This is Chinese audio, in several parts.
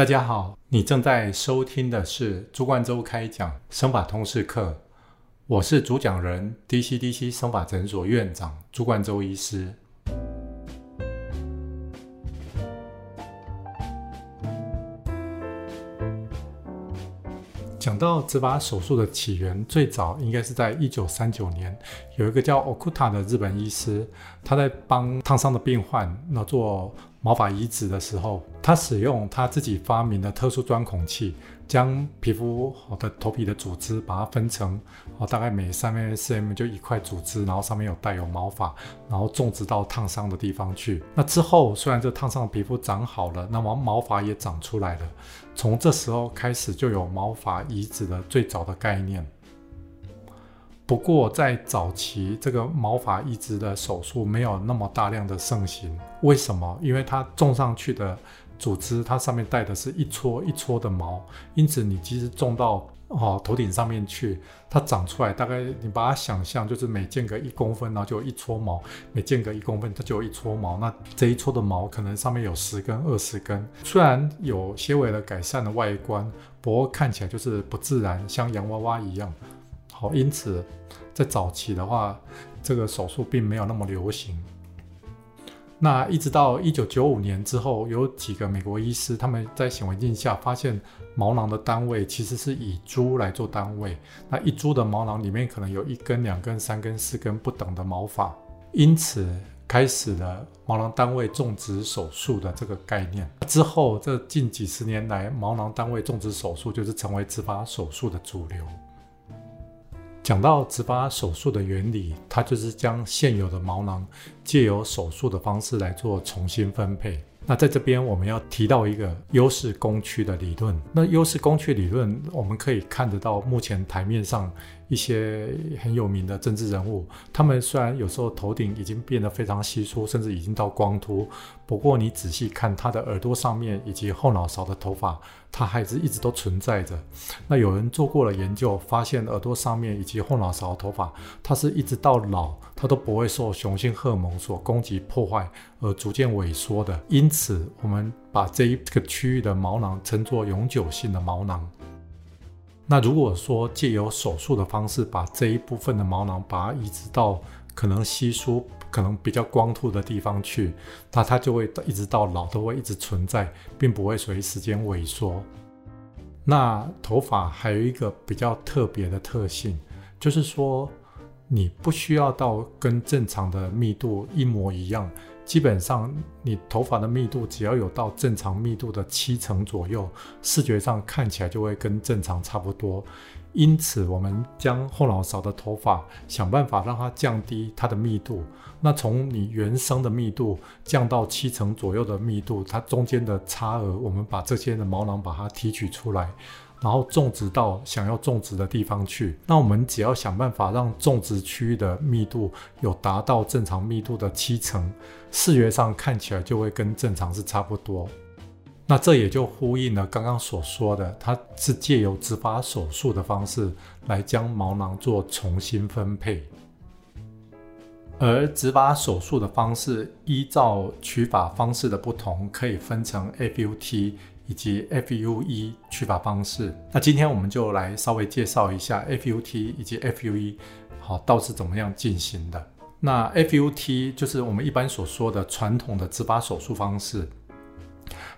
大家好，你正在收听的是朱冠洲开讲生法通识课，我是主讲人 DCDC 生法诊所院长朱冠洲医师。讲到植发手术的起源，最早应该是在一九三九年，有一个叫 Okuta 的日本医师，他在帮烫伤的病患那做。毛发移植的时候，他使用他自己发明的特殊钻孔器，将皮肤的头皮的组织把它分成，哦，大概每三 mm 四 mm 就一块组织，然后上面有带有毛发，然后种植到烫伤的地方去。那之后，虽然这烫伤的皮肤长好了，那么毛发也长出来了。从这时候开始，就有毛发移植的最早的概念。不过，在早期，这个毛发移植的手术没有那么大量的盛行。为什么？因为它种上去的组织，它上面带的是一撮一撮的毛，因此你即使种到哦头顶上面去，它长出来大概你把它想象就是每间隔一公分，然后就有一撮毛；每间隔一公分，它就有一撮毛。那这一撮的毛可能上面有十根、二十根，虽然有些微的改善的外观，不过看起来就是不自然，像洋娃娃一样。好，因此在早期的话，这个手术并没有那么流行。那一直到一九九五年之后，有几个美国医师他们在显微镜下发现毛囊的单位其实是以株来做单位。那一株的毛囊里面可能有一根、两根、三根、四根不等的毛发，因此开始了毛囊单位种植手术的这个概念。之后这近几十年来，毛囊单位种植手术就是成为植发手术的主流。讲到植发手术的原理，它就是将现有的毛囊借由手术的方式来做重新分配。那在这边我们要提到一个优势工区的理论。那优势工区理论，我们可以看得到目前台面上。一些很有名的政治人物，他们虽然有时候头顶已经变得非常稀疏，甚至已经到光秃，不过你仔细看他的耳朵上面以及后脑勺的头发，它还是一直都存在着。那有人做过了研究，发现耳朵上面以及后脑勺头发，它是一直到老，它都不会受雄性荷尔蒙所攻击破坏而逐渐萎缩的。因此，我们把这一个区域的毛囊称作永久性的毛囊。那如果说借由手术的方式把这一部分的毛囊把它移植到可能稀疏、可能比较光秃的地方去，那它就会一直到老都会一直存在，并不会随时间萎缩。那头发还有一个比较特别的特性，就是说你不需要到跟正常的密度一模一样。基本上，你头发的密度只要有到正常密度的七成左右，视觉上看起来就会跟正常差不多。因此，我们将后脑勺的头发想办法让它降低它的密度。那从你原生的密度降到七成左右的密度，它中间的差额，我们把这些的毛囊把它提取出来。然后种植到想要种植的地方去，那我们只要想办法让种植区域的密度有达到正常密度的七成，视觉上看起来就会跟正常是差不多。那这也就呼应了刚刚所说的，它是借由植发手术的方式来将毛囊做重新分配，而植发手术的方式依照取法方式的不同，可以分成 FUT。以及 FUE 取法方式，那今天我们就来稍微介绍一下 FUT 以及 FUE，好，到是怎么样进行的。那 FUT 就是我们一般所说的传统的植发手术方式，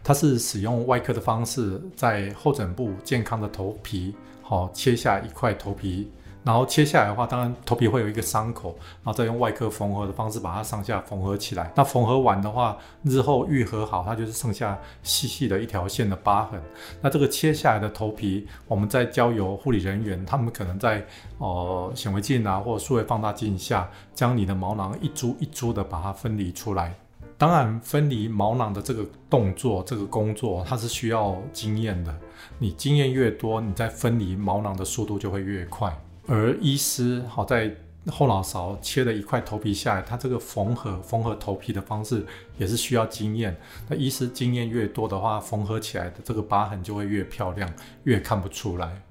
它是使用外科的方式，在后枕部健康的头皮，好切下一块头皮。然后切下来的话，当然头皮会有一个伤口，然后再用外科缝合的方式把它上下缝合起来。那缝合完的话，日后愈合好，它就是剩下细细的一条线的疤痕。那这个切下来的头皮，我们再交由护理人员，他们可能在呃显微镜啊或数位放大镜下，将你的毛囊一株一株的把它分离出来。当然，分离毛囊的这个动作、这个工作，它是需要经验的。你经验越多，你在分离毛囊的速度就会越快。而医师好在后脑勺切了一块头皮下来，他这个缝合缝合头皮的方式也是需要经验。那医师经验越多的话，缝合起来的这个疤痕就会越漂亮，越看不出来。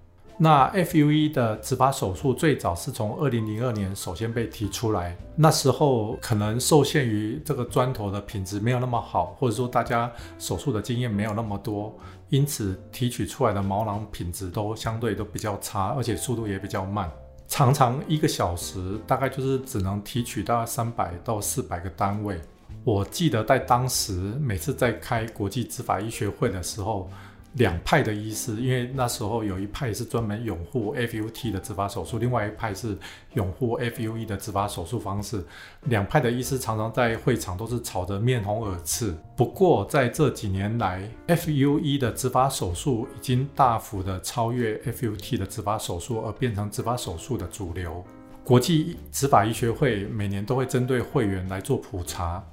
那 FUE 的植发手术最早是从二零零二年首先被提出来，那时候可能受限于这个砖头的品质没有那么好，或者说大家手术的经验没有那么多，因此提取出来的毛囊品质都相对都比较差，而且速度也比较慢，常常一个小时大概就是只能提取到三百到四百个单位。我记得在当时每次在开国际执法医学会的时候。两派的医师，因为那时候有一派是专门拥护 FUT 的植发手术，另外一派是拥护 FUE 的植发手术方式。两派的医师常常在会场都是吵得面红耳赤。不过在这几年来，FUE 的植发手术已经大幅的超越 FUT 的植发手术，而变成植发手术的主流。国际执法医学会每年都会针对会员来做普查。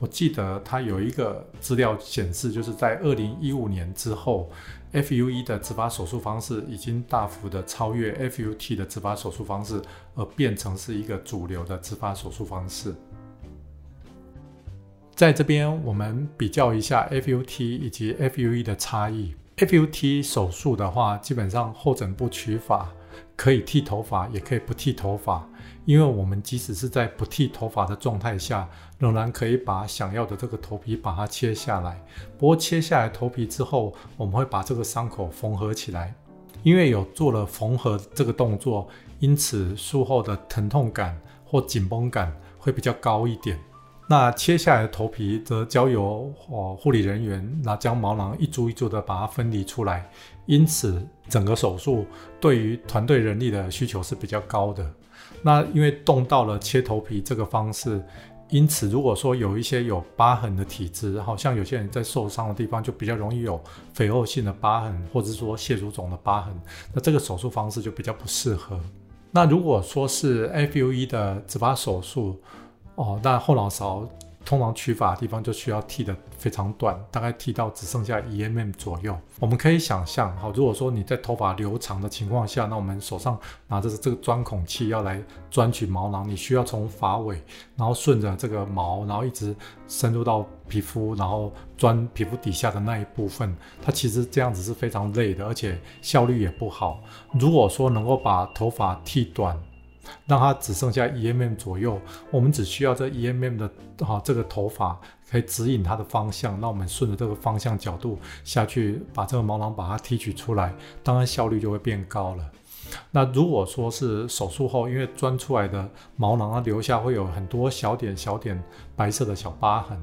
我记得它有一个资料显示，就是在二零一五年之后，FUE 的植发手术方式已经大幅的超越 FUT 的植发手术方式，而变成是一个主流的植发手术方式。在这边，我们比较一下 FUT 以及 FUE 的差异。FUT 手术的话，基本上后枕部取法可以剃头发，也可以不剃头发。因为我们即使是在不剃头发的状态下，仍然可以把想要的这个头皮把它切下来。不过切下来头皮之后，我们会把这个伤口缝合起来。因为有做了缝合这个动作，因此术后的疼痛感或紧绷感会比较高一点。那切下来的头皮则交由哦护理人员那将毛囊一株一株的把它分离出来。因此整个手术对于团队人力的需求是比较高的。那因为动到了切头皮这个方式，因此如果说有一些有疤痕的体质，好像有些人在受伤的地方就比较容易有肥厚性的疤痕，或者说蟹足肿的疤痕，那这个手术方式就比较不适合。那如果说是 FUE 的植发手术，哦，那后脑勺。通常取发的地方就需要剃的非常短，大概剃到只剩下一 mm 左右。我们可以想象，好，如果说你在头发留长的情况下，那我们手上拿着这个钻孔器要来钻取毛囊，你需要从发尾，然后顺着这个毛，然后一直深入到皮肤，然后钻皮肤底下的那一部分。它其实这样子是非常累的，而且效率也不好。如果说能够把头发剃短，让它只剩下一 mm 左右，我们只需要这一 mm 的哈这个头发可以指引它的方向，那我们顺着这个方向角度下去，把这个毛囊把它提取出来，当然效率就会变高了。那如果说是手术后，因为钻出来的毛囊它留下会有很多小点小点白色的小疤痕，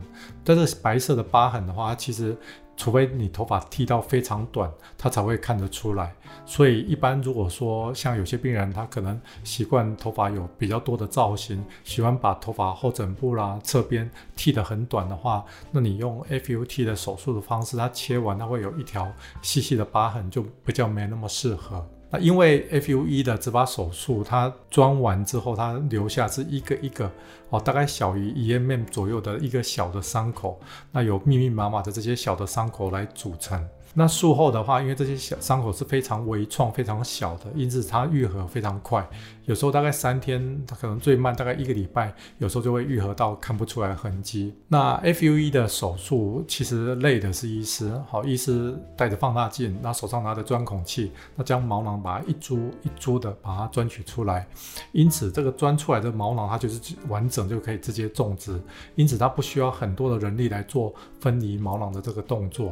但是白色的疤痕的话，它其实。除非你头发剃到非常短，他才会看得出来。所以一般如果说像有些病人，他可能习惯头发有比较多的造型，喜欢把头发后枕部啦、侧边剃得很短的话，那你用 FUT 的手术的方式，它切完它会有一条细细的疤痕，就比较没那么适合。那因为 FUE 的植发手术，它装完之后，它留下是一个一个哦，大概小于一 mm 左右的一个小的伤口，那有密密麻麻的这些小的伤口来组成。那术后的话，因为这些小伤口是非常微创、非常小的，因此它愈合非常快。有时候大概三天，它可能最慢大概一个礼拜，有时候就会愈合到看不出来痕迹。那 FUE 的手术其实累的是医师，好，医师带着放大镜，那手上拿着钻孔器，那将毛囊把它一株一株的把它钻取出来。因此这个钻出来的毛囊，它就是完整就可以直接种植，因此它不需要很多的人力来做分离毛囊的这个动作。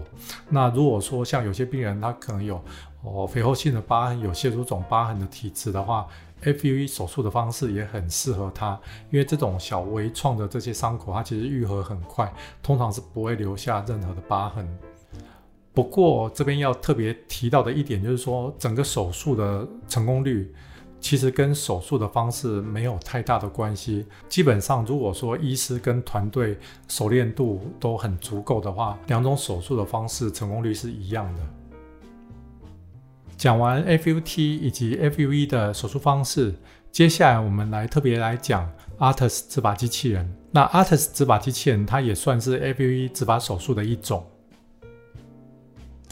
那如果说说像有些病人他可能有哦肥厚性的疤痕，有蟹足肿疤痕的体质的话，FUE 手术的方式也很适合他，因为这种小微创的这些伤口，它其实愈合很快，通常是不会留下任何的疤痕。不过这边要特别提到的一点就是说，整个手术的成功率其实跟手术的方式没有太大的关系。基本上，如果说医师跟团队熟练度都很足够的话，两种手术的方式成功率是一样的。讲完 FUT 以及 FUE 的手术方式，接下来我们来特别来讲 ARTIS 植发机器人。那 ARTIS 植发机器人它也算是 FUE 植发手术的一种。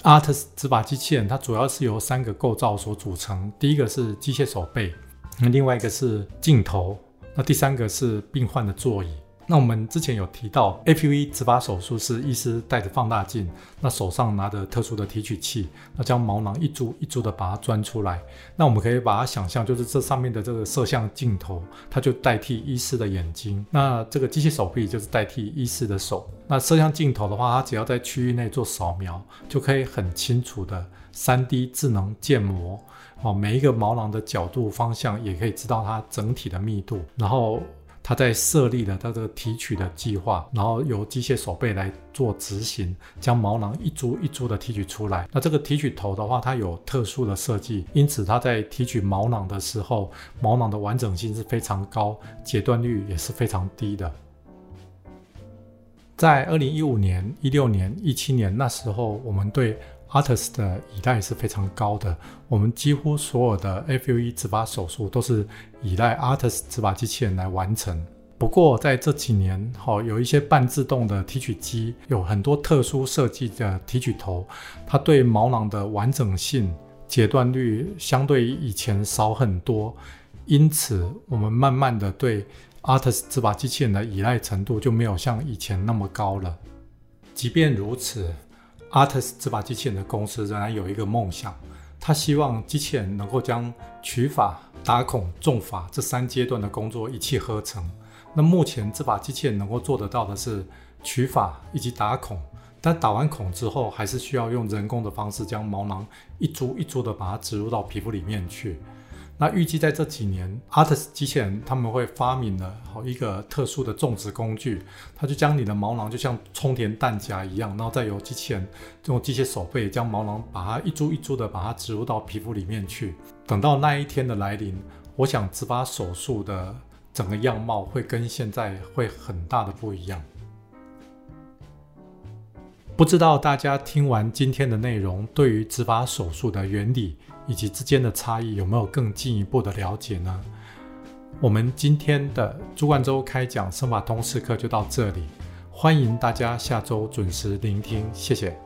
Artis 执法机器人它主要是由三个构造所组成，第一个是机械手背，那另外一个是镜头，那第三个是病患的座椅。那我们之前有提到，APV 植发手术是医师带着放大镜，那手上拿着特殊的提取器，那将毛囊一株一株的把它钻出来。那我们可以把它想象，就是这上面的这个摄像镜头，它就代替医师的眼睛，那这个机器手臂就是代替医师的手。那摄像镜头的话，它只要在区域内做扫描，就可以很清楚的 3D 智能建模，哦，每一个毛囊的角度方向也可以知道它整体的密度，然后。他在设立了他这个提取的计划，然后由机械手背来做执行，将毛囊一株一株的提取出来。那这个提取头的话，它有特殊的设计，因此它在提取毛囊的时候，毛囊的完整性是非常高，截断率也是非常低的。在二零一五年、一六年、一七年那时候，我们对 Artus 的依赖是非常高的。我们几乎所有的 FUE 植发手术都是依赖 Artus 植发机器人来完成。不过在这几年，哈，有一些半自动的提取机，有很多特殊设计的提取头，它对毛囊的完整性、截断率相对以前少很多。因此，我们慢慢的对 Artus 植发机器人的依赖程度就没有像以前那么高了。即便如此，Artus 这把机器人的公司仍然有一个梦想，他希望机器人能够将取法、打孔、种法这三阶段的工作一气呵成。那目前这把机器人能够做得到的是取法以及打孔，但打完孔之后，还是需要用人工的方式将毛囊一株一株的把它植入到皮肤里面去。那预计在这几年，Artis 机器人他们会发明了好一个特殊的种植工具，它就将你的毛囊就像充填弹夹一样，然后再由机器人用机械手背将毛囊把它一株一株的把它植入到皮肤里面去。等到那一天的来临，我想植发手术的整个样貌会跟现在会很大的不一样。不知道大家听完今天的内容，对于植发手术的原理以及之间的差异，有没有更进一步的了解呢？我们今天的朱冠洲开讲生法通识课就到这里，欢迎大家下周准时聆听，谢谢。